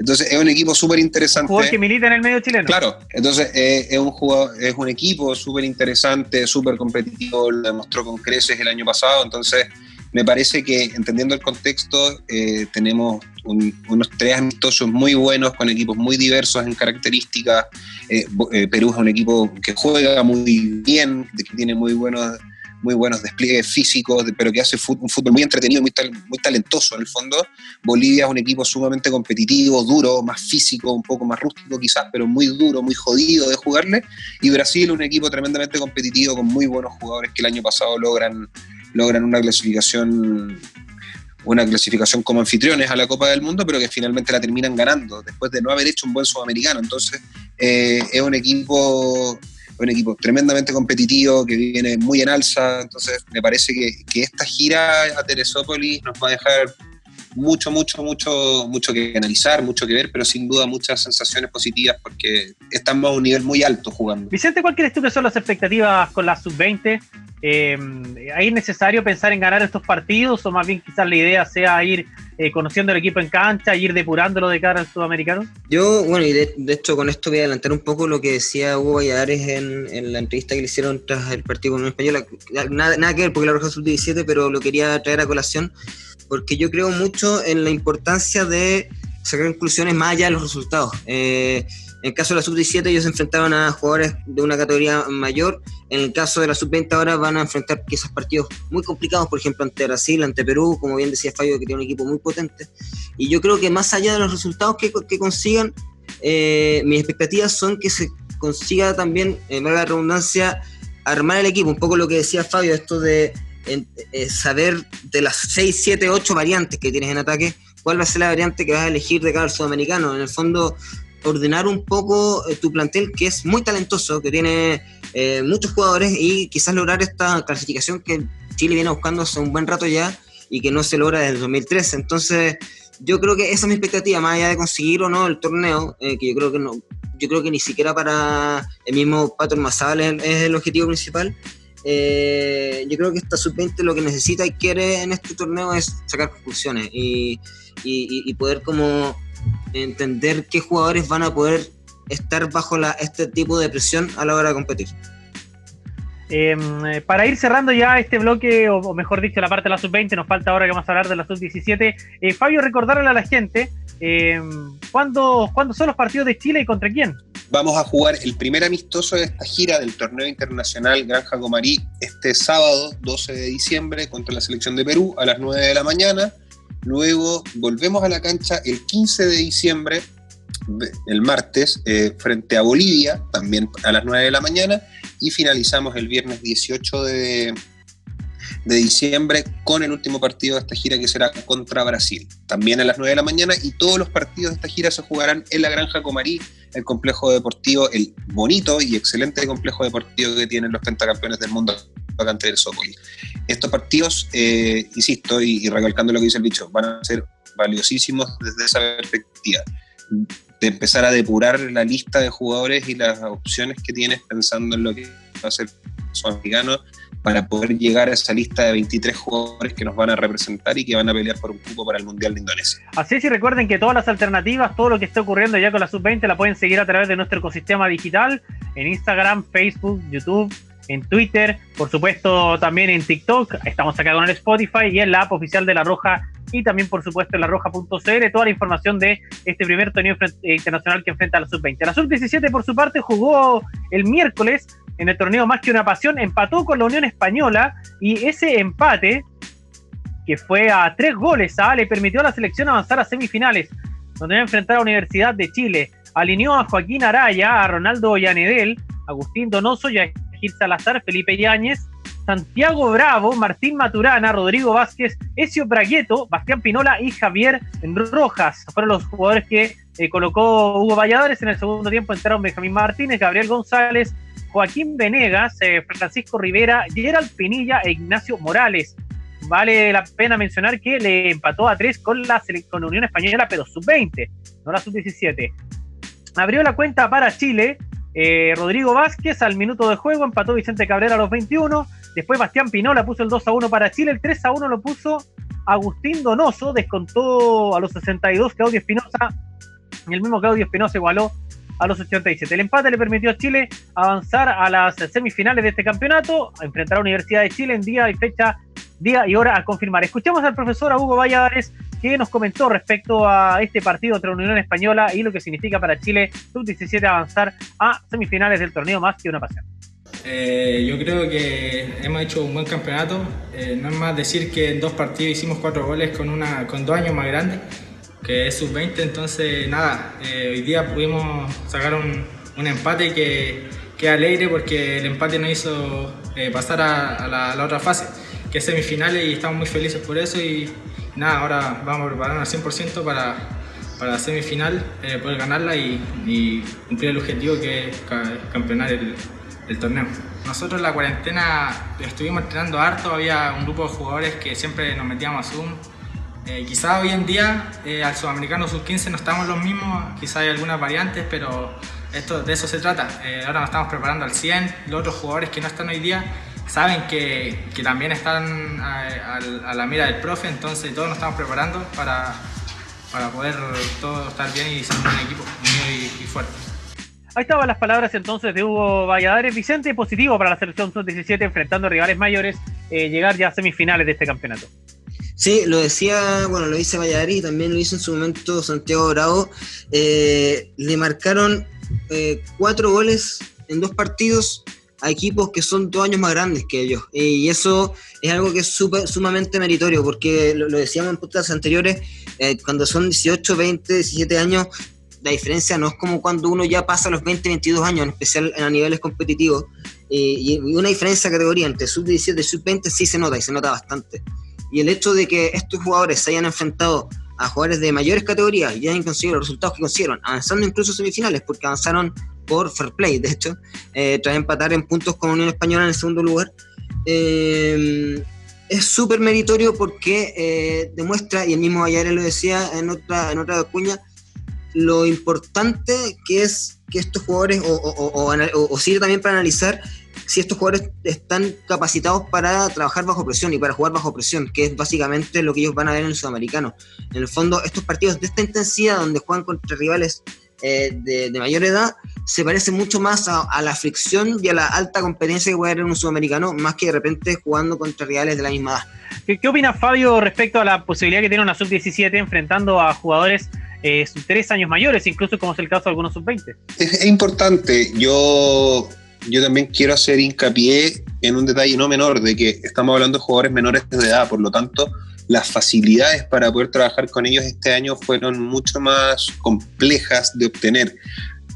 Entonces es un equipo súper interesante. Jugador que milita en el medio chileno. Claro, entonces eh, es, un jugador, es un equipo súper interesante, súper competitivo, lo demostró con creces el año pasado, entonces me parece que entendiendo el contexto eh, tenemos unos tres amistosos muy buenos con equipos muy diversos en características. Eh, Perú es un equipo que juega muy bien, que tiene muy buenos muy buenos despliegues físicos, pero que hace un fútbol muy entretenido, muy, muy talentoso en el fondo. Bolivia es un equipo sumamente competitivo, duro, más físico, un poco más rústico quizás, pero muy duro, muy jodido de jugarle. Y Brasil un equipo tremendamente competitivo con muy buenos jugadores que el año pasado logran, logran una clasificación una clasificación como anfitriones a la Copa del Mundo, pero que finalmente la terminan ganando después de no haber hecho un buen sudamericano. Entonces, eh, es un equipo un equipo tremendamente competitivo, que viene muy en alza, entonces me parece que, esta gira a Teresópolis nos va a dejar mucho, mucho, mucho, mucho que analizar, mucho que ver, pero sin duda muchas sensaciones positivas porque estamos a un nivel muy alto jugando. Vicente, ¿cuál crees tú que son las expectativas con la sub-20? Eh, ¿Es necesario pensar en ganar estos partidos o más bien quizás la idea sea ir eh, conociendo el equipo en cancha, ir depurándolo de cara al sudamericano? Yo, bueno, y de, hecho con esto voy a adelantar un poco lo que decía Hugo Valladares en, en la entrevista que le hicieron tras el partido con el español. Nada, nada que ver porque la Roja Sub-17, pero lo quería traer a colación porque yo creo mucho en la importancia de sacar conclusiones más allá de los resultados. Eh, en el caso de la sub-17 ellos se enfrentaban a jugadores de una categoría mayor, en el caso de la sub-20 ahora van a enfrentar quizás partidos muy complicados, por ejemplo ante Brasil, ante Perú, como bien decía Fabio, que tiene un equipo muy potente. Y yo creo que más allá de los resultados que, consigan, eh, mis expectativas son que se consiga también, en la redundancia, armar el equipo, un poco lo que decía Fabio, esto de eh, saber de las 6, 7, 8 variantes que tienes en ataque, cuál va a ser la variante que vas a elegir de cada sudamericano. En el fondo, ordenar un poco eh, tu plantel que es muy talentoso, que tiene eh, muchos jugadores y quizás lograr esta clasificación que Chile viene buscando hace un buen rato ya y que no se logra desde el 2013. Entonces, yo creo que esa es mi expectativa, más allá de conseguir o no el torneo, que yo creo que no, yo creo que ni siquiera para el mismo Pato Masal es, es el objetivo principal. yo creo que esta sub-20 lo que necesita y quiere en este torneo es sacar conclusiones y, y, poder como entender qué jugadores van a poder estar bajo la, este tipo de presión a la hora de competir. Em, eh, para ir cerrando ya este bloque, o, mejor dicho, la parte de la sub-20, nos falta ahora que vamos a hablar de la sub-17. Eh, Fabio, recordarle a la gente, eh, ¿cuándo, ¿cuándo, son los partidos de Chile y contra quién? Vamos a jugar el primer amistoso de esta gira del torneo internacional Granja Comarí este sábado 12 de diciembre contra la selección de Perú a las 9 de la mañana. Luego volvemos a la cancha el 15 de diciembre, el martes, eh, frente a Bolivia, también a las 9 de la mañana, y finalizamos el viernes 18 de, de diciembre con el último partido de esta gira que será contra Brasil, también a las 9 de la mañana, y todos los partidos de esta gira se jugarán en la Granja Comarí, el complejo deportivo, el bonito y excelente complejo deportivo que tienen los pentacampeones del mundo vacante del. Estos partidos, eh, insisto, y, recalcando lo que dice el bicho, van a ser valiosísimos desde esa perspectiva de empezar a depurar la lista de jugadores y las opciones que tienes pensando en lo que va a ser sudamericano para poder llegar a esa lista de 23 jugadores que nos van a representar y que van a pelear por un cupo para el Mundial de Indonesia. Así es, y recuerden que todas las alternativas, todo lo que está ocurriendo ya con la Sub-20 la pueden seguir a través de nuestro ecosistema digital en Instagram, Facebook, YouTube, en Twitter, por supuesto también en TikTok, estamos acá con el Spotify y en la app oficial de La Roja y también por supuesto en la roja.cl toda la información de este primer torneo eh, internacional que enfrenta a la sub-20. La sub-17 por su parte jugó el miércoles en el torneo Más que una pasión, empató con la Unión Española y ese empate que fue a tres goles ¿ah? le permitió a la selección avanzar a semifinales, donde va a enfrentar a Universidad de Chile. Alineó a Joaquín Araya, a Ronaldo Ollanedel, Agustín Donoso y a Gil Salazar, Felipe Yáñez, Santiago Bravo, Martín Maturana, Rodrigo Vázquez, Ezio Bragueto, Bastián Pinola y Javier Rojas. Fueron los jugadores que eh, colocó Hugo Valladares. En el segundo tiempo entraron Benjamín Martínez, Gabriel González, Joaquín Venegas, eh, Francisco Rivera, Gerald Pinilla e Ignacio Morales. Vale la pena mencionar que le empató a tres con la, con Unión Española, pero sub-20, no la sub-17. Abrió la cuenta para Chile eh, Rodrigo Vázquez al minuto de juego, empató Vicente Cabrera a los 21. Después Bastián Pinola puso el 2 a 1 para Chile, el 3 a 1 lo puso Agustín Donoso, descontó a los 62 Claudio Espinosa, y el mismo Claudio Espinosa igualó a los 87. El empate le permitió a Chile avanzar a las semifinales de este campeonato, a enfrentar a la Universidad de Chile en día y fecha, día y hora a confirmar. Escuchemos al profesor Hugo Valladares que nos comentó respecto a este partido entre Unión Española y lo que significa para Chile sub-17 avanzar a semifinales del torneo más que una pasión. Eh, yo creo que hemos hecho un buen campeonato. Eh, no es más decir que en dos partidos hicimos cuatro goles con, una, con dos años más grandes, que es sub-20. Entonces, nada, eh, hoy día pudimos sacar un, un empate que, que alegre porque el empate nos hizo pasar a, la, a, la, otra fase, que es semifinales, y estamos muy felices por eso. Y, nada, ahora vamos a prepararnos al 100% para, para la semifinal, eh, poder ganarla y, cumplir el objetivo que es campeonar el, el, torneo. Nosotros en la cuarentena estuvimos entrenando harto, había un grupo de jugadores que siempre nos metíamos a Zoom. Eh, quizá hoy en día eh, al sudamericano sub-15 no estamos los mismos, quizá hay algunas variantes, pero esto, de eso se trata. ahora nos estamos preparando al 100, los otros jugadores que no están hoy día saben que, que también están a, a, la mira del profe, entonces todos nos estamos preparando para, para poder todos estar bien y ser un equipo muy y fuerte. Ahí estaban las palabras entonces de Hugo Valladares. Vicente, positivo para la selección sub-17 enfrentando rivales mayores, eh, llegar ya a semifinales de este campeonato. Sí, lo decía, bueno, lo dice Valladares y también lo hizo en su momento Santiago Bravo. Eh, le marcaron eh, cuatro goles en dos partidos a equipos que son dos años más grandes que ellos. Y eso es algo que es super, sumamente meritorio, porque lo, decíamos en podcast anteriores, eh, cuando son 18, 20, 17 años, la diferencia no es como cuando uno ya pasa los 20, 22 años, en especial a niveles competitivos. y una diferencia de categoría entre sub-17 y sub-20 sí se nota y se nota bastante. Y el hecho de que estos jugadores se hayan enfrentado a jugadores de mayores categorías y han conseguido los resultados que consiguieron, avanzando incluso semifinales, porque avanzaron por fair play, de hecho, eh, tras empatar en puntos con Unión Española en el segundo lugar. Eh, es súper meritorio porque eh, demuestra, y el mismo Ayare lo decía en otra, en otra cuña, lo importante que es que estos jugadores, o, sirve también para analizar si estos jugadores están capacitados para trabajar bajo presión y para jugar bajo presión, que es básicamente lo que ellos van a ver en el sudamericano. En el fondo, estos partidos de esta intensidad, donde juegan contra rivales eh, de, mayor edad, se parece mucho más a, la fricción y a la alta competencia que puede haber en un sudamericano, más que de repente jugando contra rivales de la misma edad. ¿Qué, qué opina Fabio respecto a la posibilidad que tiene una sub-17 enfrentando a jugadores eh, tres años mayores, incluso como es el caso de algunos sub-20? Es, importante. Yo, yo también quiero hacer hincapié en un detalle no menor, de que estamos hablando de jugadores menores de edad, por lo tanto, las facilidades para poder trabajar con ellos este año fueron mucho más complejas de obtener.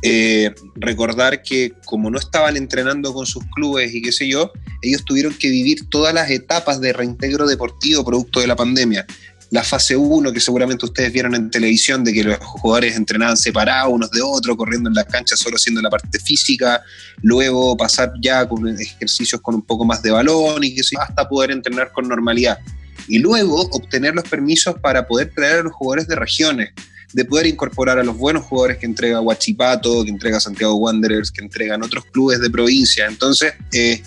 Eh, recordar que como no estaban entrenando con sus clubes y qué sé yo, ellos tuvieron que vivir todas las etapas de reintegro deportivo producto de la pandemia. La fase 1, que seguramente ustedes vieron en televisión, de que los jugadores entrenaban separados unos de otros, corriendo en la cancha solo haciendo la parte física, luego pasar ya con ejercicios con un poco más de balón y que sé, hasta poder entrenar con normalidad y luego obtener los permisos para poder traer a los jugadores de regiones, de poder incorporar a los buenos jugadores que entrega Huachipato, que entrega Santiago Wanderers, que entregan otros clubes de provincia. Entonces, eh,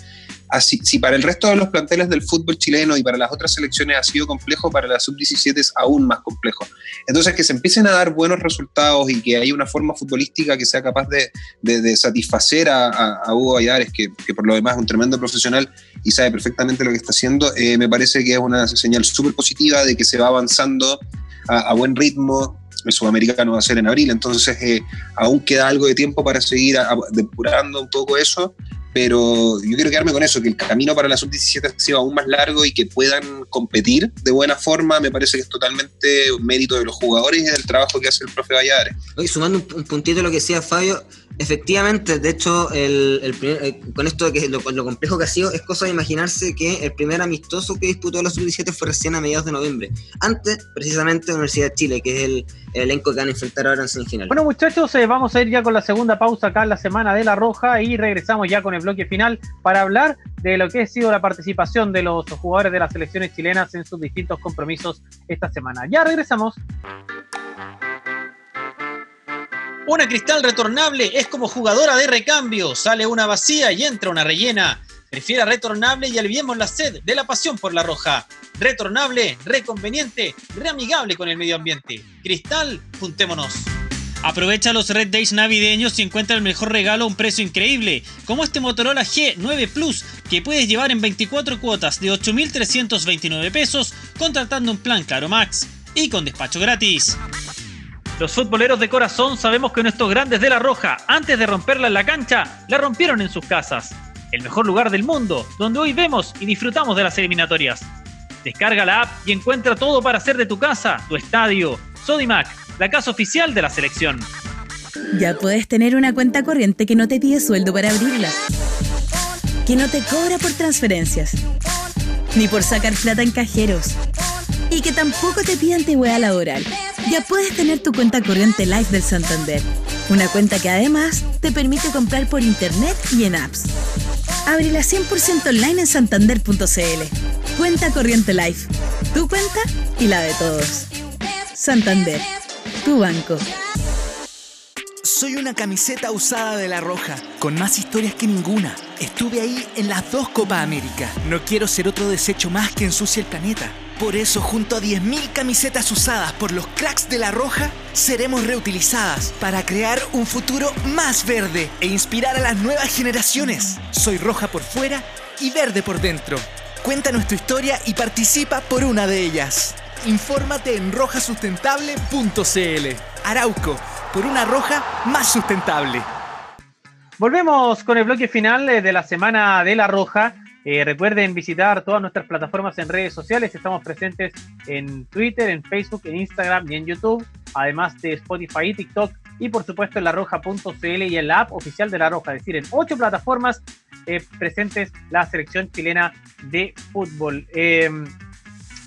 Así, si para el resto de los planteles del fútbol chileno y para las otras selecciones ha sido complejo, para la sub-17 es aún más complejo. Entonces, que se empiecen a dar buenos resultados y que haya una forma futbolística que sea capaz de, satisfacer a, Hugo Ayares, que, que, por lo demás es un tremendo profesional y sabe perfectamente lo que está haciendo, eh, me parece que es una señal súper positiva de que se va avanzando a, buen ritmo. El sudamericano va a ser en abril, entonces eh, aún queda algo de tiempo para seguir depurando un poco eso pero yo quiero quedarme con eso, que el camino para la sub-17 ha sido aún más largo y que puedan competir de buena forma, me parece que es totalmente mérito de los jugadores y del trabajo que hace el profe Valladares. Hoy sumando un, puntito a lo que decía Fabio, efectivamente, de hecho, el, eh, con esto de que lo, complejo que ha sido, es cosa de imaginarse que el primer amistoso que disputó la sub-17 fue recién a mediados de noviembre, antes precisamente la Universidad de Chile, que es el, elenco que van a enfrentar ahora en semifinal. Bueno, muchachos, eh, vamos a ir ya con la segunda pausa acá en la semana de La Roja y regresamos ya con el bloque final para hablar de lo que ha sido la participación de los jugadores de las selecciones chilenas en sus distintos compromisos esta semana. Ya regresamos. Una cristal retornable es como jugadora de recambio. Sale una vacía y entra una rellena. Prefiera retornable y aliviemos la sed de la pasión por la roja. Retornable, reconveniente, reamigable con el medio ambiente. Cristal, juntémonos. Aprovecha los Red Days navideños y encuentra el mejor regalo a un precio increíble, como este Motorola G9 Plus, que puedes llevar en 24 cuotas de 8.329 pesos, contratando un plan Claro Max y con despacho gratis. Los futboleros de corazón sabemos que nuestros grandes de la Roja, antes de romperla en la cancha, la rompieron en sus casas. El mejor lugar del mundo, donde hoy vemos y disfrutamos de las eliminatorias. Descarga la app y encuentra todo para hacer de tu casa, tu estadio. Sodimac, la casa oficial de la selección. Ya puedes tener una cuenta corriente que no te pide sueldo para abrirla. Que no te cobra por transferencias. Ni por sacar plata en cajeros. Y que tampoco te pide antigüedad laboral ya puedes tener tu cuenta corriente Life del Santander. Una cuenta que además te permite comprar por internet y en apps. Ábrela 100% online en santander.cl. Cuenta corriente Life. Tu cuenta y la de todos. Santander. Tu banco. Soy una camiseta usada de La Roja, con más historias que ninguna. Estuve ahí en las dos Copa América. No quiero ser otro desecho más que ensucie el planeta. Por eso, junto a 10.000 camisetas usadas por los cracks de La Roja, seremos reutilizadas para crear un futuro más verde e inspirar a las nuevas generaciones. Soy roja por fuera y verde por dentro. Cuéntanos tu historia y participa por una de ellas. Infórmate en rojasustentable.cl. Arauco, por una roja más sustentable. Volvemos con el bloque final eh, de la semana de La Roja eh, recuerden visitar todas nuestras plataformas en redes sociales. Estamos presentes en Twitter, en Facebook, en Instagram y en YouTube, además de Spotify y TikTok. Y por supuesto en laroja.cl y en la app oficial de La Roja, es decir, en ocho plataformas eh, presentes la selección chilena de fútbol. Em,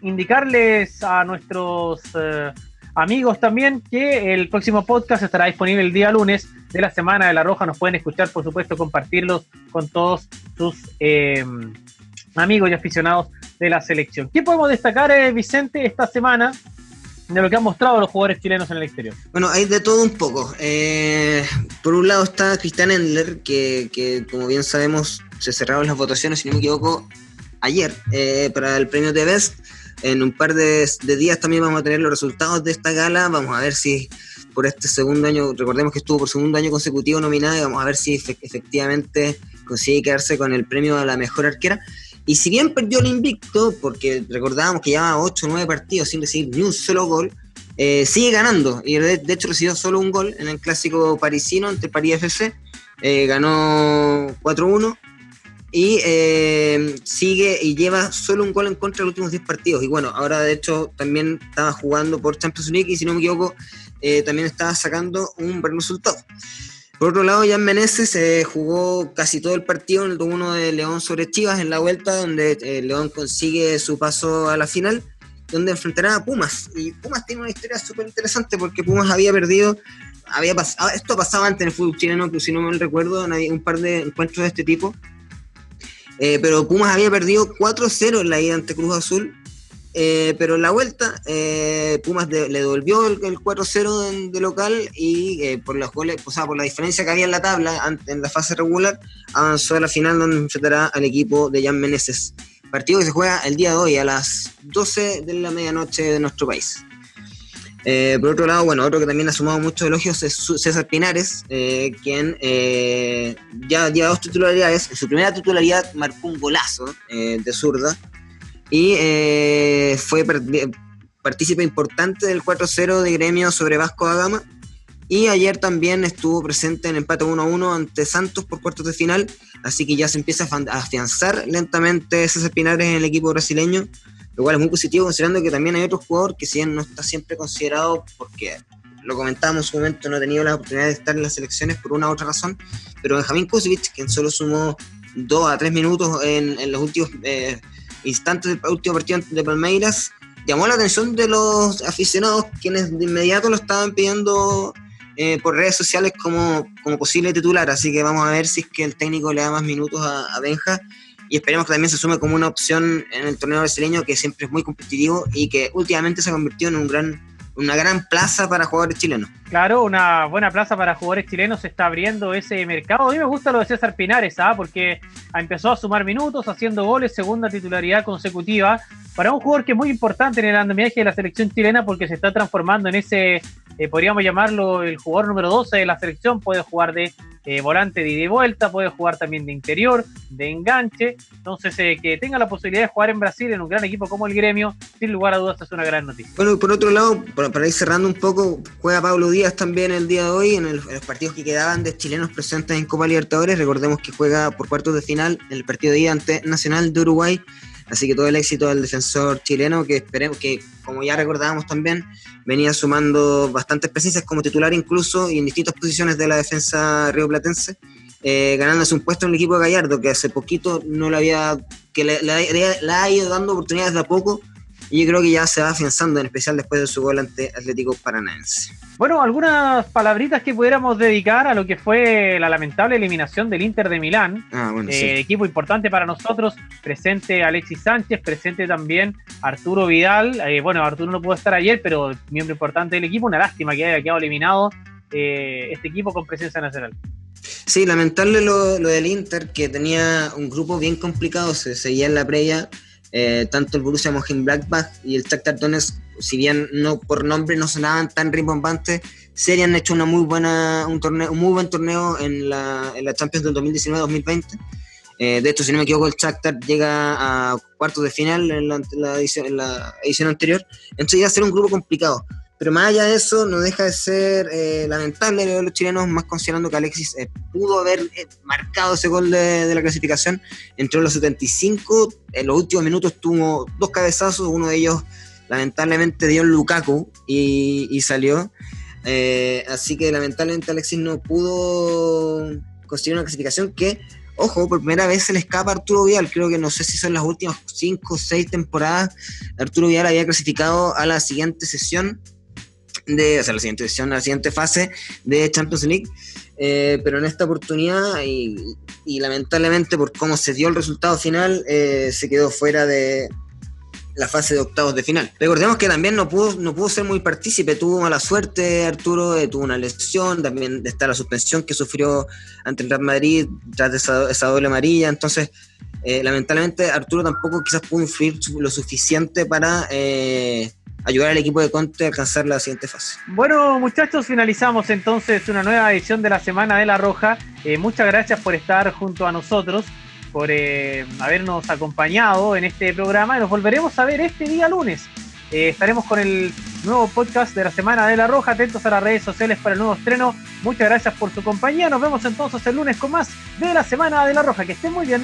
indicarles a nuestros, eh, amigos también que el próximo podcast estará disponible el día lunes de la Semana de la Roja. Nos pueden escuchar, por supuesto, compartirlos con todos sus eh, amigos y aficionados de la selección. ¿Qué podemos destacar, eh, Vicente, esta semana de lo que han mostrado los jugadores chilenos en el exterior? Bueno, hay de todo un poco. Eh, por un lado está Cristian Endler, que, como bien sabemos se cerraron las votaciones, si no me equivoco, ayer para el premio de Best en un par de, días también vamos a tener los resultados de esta gala. Vamos a ver si por este segundo año, recordemos que estuvo por segundo año consecutivo nominada y vamos a ver si efectivamente consigue quedarse con el premio a la mejor arquera. Y si bien perdió el invicto, porque recordábamos que llevaba 8 o 9 partidos sin recibir ni un solo gol, eh, sigue ganando. Y de, hecho recibió solo un gol en el clásico parisino ante París FC. Eh, ganó 4-1 y eh, sigue y lleva solo un gol en contra de los últimos 10 partidos. Y bueno, ahora de hecho también estaba jugando por Champions League y si no me equivoco, eh, también estaba sacando un buen resultado. Por otro lado, Jan Meneses eh, jugó casi todo el partido en el 2-1 de León sobre Chivas en la vuelta, donde León consigue su paso a la final, donde enfrentará a Pumas. Y Pumas tiene una historia súper interesante porque Pumas había perdido había pasado, esto pasaba antes en el fútbol chileno, que si no me recuerdo, un par de encuentros de este tipo, eh, pero Pumas había perdido 4-0 en la ida ante Cruz Azul. Eh, pero en la vuelta, eh, Pumas le devolvió el, 4-0 de, local y por los goles, o sea, por la diferencia que había en la tabla en la fase regular, avanzó a la final donde enfrentará al equipo de Jan Meneses. Partido que se juega el día de hoy a las 12 de la medianoche de nuestro país. Eh, por otro lado, bueno, otro que también ha sumado muchos elogios es César Pinares, eh, quien eh, ya lleva dos titularidades. En su primera titularidad marcó un golazo de zurda y fue partícipe importante del 4-0 de gremio sobre Vasco da Gama. Y ayer también estuvo presente en empate 1-1 ante Santos por cuartos de final, así que ya se empieza a afianzar lentamente César Pinares en el equipo brasileño lo cual es muy positivo considerando que también hay otro jugador que si bien no está siempre considerado porque lo comentábamos en su momento, no ha tenido la oportunidad de estar en las selecciones por una u otra razón, pero Benjamín Kusevich, quien solo sumó dos a tres minutos en, los últimos eh, instantes del último partido de Palmeiras, llamó la atención de los aficionados, quienes de inmediato lo estaban pidiendo eh, por redes sociales como, como posible titular, así que vamos a ver si es que el técnico le da más minutos a Benja y esperemos que también se sume como una opción en el torneo brasileño que siempre es muy competitivo y que últimamente se ha convertido en un gran, una gran plaza para jugadores chilenos. Claro, una buena plaza para jugadores chilenos se está abriendo ese mercado. A mí me gusta lo de César Pinares, ¿ah? porque empezó a sumar minutos, haciendo goles, segunda titularidad consecutiva, para un jugador que es muy importante en el andamiaje de la selección chilena porque se está transformando en ese eh, podríamos llamarlo el jugador número 12 de la selección, puede jugar de eh, volante de ida y vuelta, puede jugar también de interior, de enganche, entonces eh, que tenga la posibilidad de jugar en Brasil en un gran equipo como el Gremio, sin lugar a dudas es una gran noticia. Bueno, por otro lado, para, ir cerrando un poco, juega Pablo Díaz también el día de hoy en, los partidos que quedaban de chilenos presentes en Copa Libertadores, recordemos que juega por cuartos de final en el partido de ida ante Nacional de Uruguay, Así que todo el éxito del defensor chileno, que esperemos que, como ya recordábamos también, venía sumando bastantes presencias como titular incluso y en distintas posiciones de la defensa rioplatense, eh, ganándose un puesto en el equipo de Gallardo, que hace poquito no le había, que le ha ido dando oportunidades de a poco y yo creo que ya se va afianzando, en especial después de su gol ante Atlético Paranaense. Bueno, algunas palabritas que pudiéramos dedicar a lo que fue la lamentable eliminación del Inter de Milán. Ah, eh, equipo importante para nosotros, presente Alexis Sánchez, presente también Arturo Vidal. Eh, bueno, Arturo no pudo estar ayer, pero miembro importante del equipo. Una lástima que haya quedado eliminado eh, este equipo con presencia nacional. Sí, lamentable lo, lo, del Inter, que tenía un grupo bien complicado, se seguía en la previa eh, tanto el Borussia Mönchengladbach y el Shakhtar Donetsk, si bien no por nombre no sonaban tan rimbombantes, se han hecho una muy buena, un, torneo, un muy buen torneo en la, en la Champions del 2019-2020. Eh, de hecho, si no me equivoco, el Shakhtar llega a cuartos de final en la, edición, en la edición anterior. Entonces iba a ser un grupo complicado. Pero más allá de eso, no deja de ser eh, lamentable de los chilenos, más considerando que Alexis eh, pudo haber eh, marcado ese gol de, la clasificación. Entró los 75, en los últimos minutos tuvo dos cabezazos, uno de ellos lamentablemente dio en Lukaku y, salió. así que lamentablemente Alexis no pudo conseguir una clasificación que, ojo, por primera vez se le escapa a Arturo Vidal. Creo que no sé si son las últimas cinco o seis temporadas. Arturo Vidal había clasificado a la siguiente sesión de, o sea, la siguiente edición, la siguiente fase de Champions League. Eh, pero en esta oportunidad, y, lamentablemente por cómo se dio el resultado final, eh, se quedó fuera de la fase de octavos de final. Recordemos que también no pudo, no pudo ser muy partícipe, tuvo mala suerte Arturo, eh, tuvo una lesión, también está la suspensión que sufrió ante el Real Madrid tras esa, esa doble amarilla, entonces lamentablemente Arturo tampoco quizás pudo influir lo suficiente para ayudar al equipo de Conte a alcanzar la siguiente fase. Bueno, muchachos, finalizamos entonces una nueva edición de la Semana de la Roja. Eh, muchas gracias por estar junto a nosotros, por eh, habernos acompañado en este programa nos volveremos a ver este día lunes. Eh, estaremos con el nuevo podcast de la Semana de la Roja. Atentos a las redes sociales para el nuevo estreno. Muchas gracias por su compañía. Nos vemos entonces el lunes con más de la Semana de la Roja. Que estén muy bien.